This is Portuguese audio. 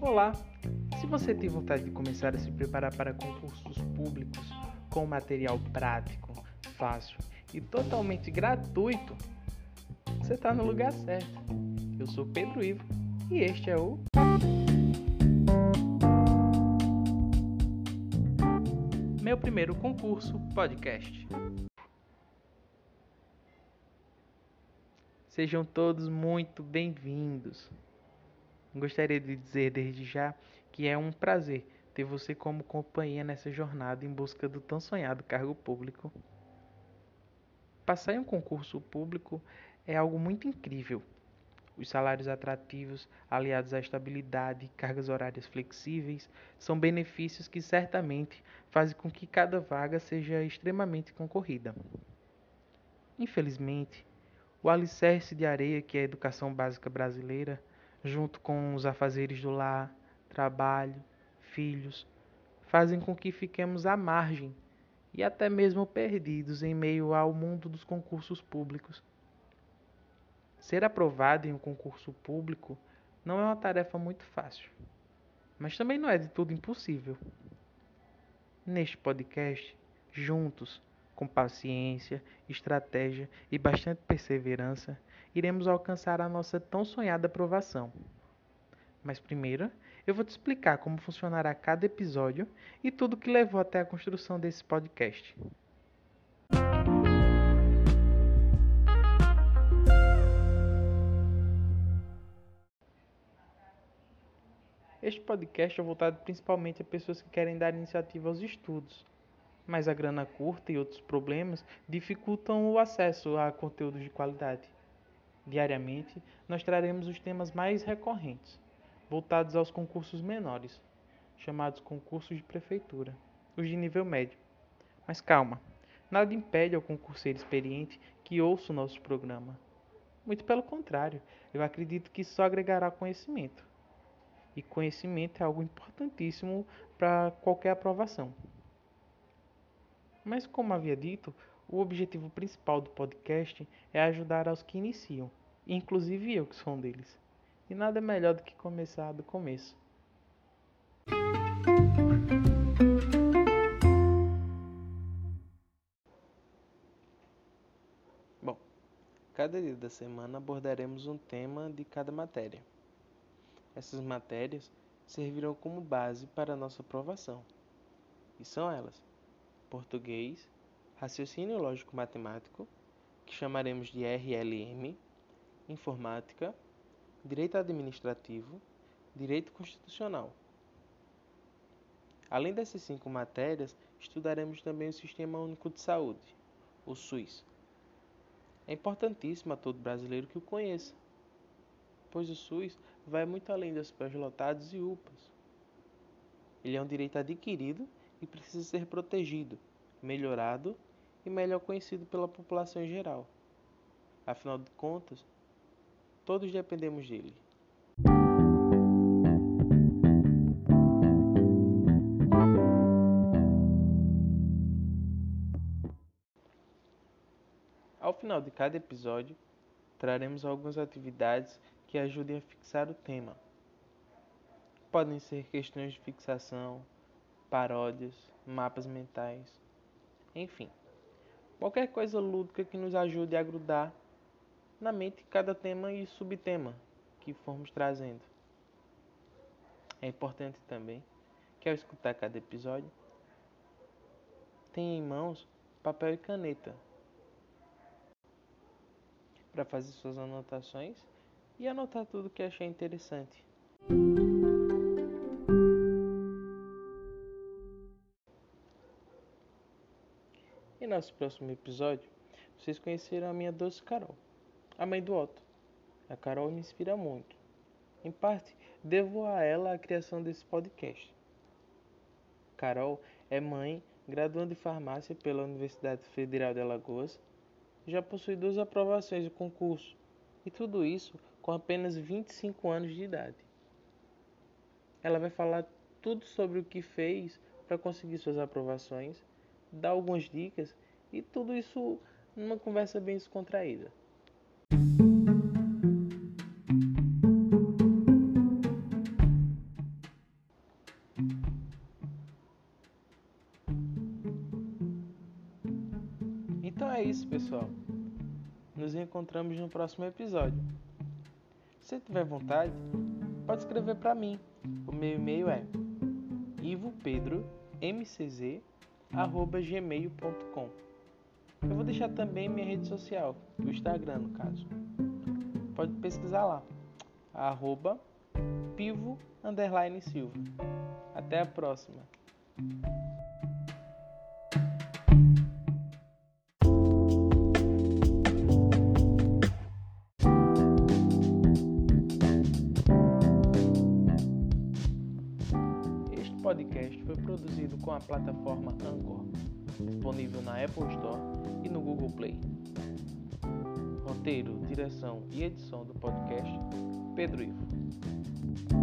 Olá! Se você tem vontade de começar a se preparar para concursos públicos com material prático, fácil e totalmente gratuito, você está no lugar certo. Eu sou Pedro Ivo e este é o. Meu primeiro concurso podcast. Sejam todos muito bem-vindos. Gostaria de dizer desde já que é um prazer ter você como companhia nessa jornada em busca do tão sonhado cargo público. Passar em um concurso público é algo muito incrível. Os salários atrativos, aliados à estabilidade e cargas horárias flexíveis, são benefícios que certamente fazem com que cada vaga seja extremamente concorrida. Infelizmente, o alicerce de areia que é a educação básica brasileira junto com os afazeres do lar, trabalho, filhos, fazem com que fiquemos à margem e até mesmo perdidos em meio ao mundo dos concursos públicos. Ser aprovado em um concurso público não é uma tarefa muito fácil, mas também não é de tudo impossível. Neste podcast, juntos, com paciência, estratégia e bastante perseverança, iremos alcançar a nossa tão sonhada aprovação. Mas primeiro, eu vou te explicar como funcionará cada episódio e tudo que levou até a construção desse podcast. Este podcast é voltado principalmente a pessoas que querem dar iniciativa aos estudos, mas a grana curta e outros problemas dificultam o acesso a conteúdos de qualidade. Diariamente, nós traremos os temas mais recorrentes, voltados aos concursos menores, chamados concursos de prefeitura, os de nível médio. Mas calma, nada impede ao concurseiro experiente que ouça o nosso programa. Muito pelo contrário, eu acredito que só agregará conhecimento. E conhecimento é algo importantíssimo para qualquer aprovação. Mas, como havia dito, o objetivo principal do podcast é ajudar aos que iniciam, inclusive eu que sou um deles. E nada melhor do que começar do começo. Bom, cada dia da semana abordaremos um tema de cada matéria. Essas matérias servirão como base para a nossa aprovação. E são elas: português, raciocínio lógico matemático, que chamaremos de RLM, informática, direito administrativo, direito constitucional. Além dessas cinco matérias, estudaremos também o Sistema Único de Saúde, o SUS. É importantíssimo a todo brasileiro que o conheça, pois o SUS vai muito além das superlotados e UPAs. Ele é um direito adquirido e precisa ser protegido, melhorado e melhor conhecido pela população em geral. Afinal de contas, todos dependemos dele. Ao final de cada episódio, traremos algumas atividades que ajudem a fixar o tema. Podem ser questões de fixação, paródias, mapas mentais, enfim. Qualquer coisa lúdica que nos ajude a grudar na mente cada tema e subtema que formos trazendo. É importante também que ao escutar cada episódio, tenha em mãos papel e caneta para fazer suas anotações e anotar tudo que achei interessante. Em nosso próximo episódio, vocês conheceram a minha doce Carol, a mãe do Otto. A Carol me inspira muito. Em parte, devo a ela a criação desse podcast. Carol é mãe, graduando em farmácia pela Universidade Federal de Alagoas, já possui duas aprovações de concurso, e tudo isso com apenas 25 anos de idade. Ela vai falar tudo sobre o que fez para conseguir suas aprovações dar algumas dicas e tudo isso numa conversa bem descontraída. Então é isso, pessoal. Nos encontramos no próximo episódio. Se tiver vontade, pode escrever para mim. O meu e-mail é ivopedromcz@gmail.com. Eu vou deixar também minha rede social, o Instagram no caso. Pode pesquisar lá. Arroba pivo silva. Até a próxima. Podcast foi produzido com a plataforma Anchor, disponível na Apple Store e no Google Play. Roteiro, direção e edição do podcast Pedro Ivo.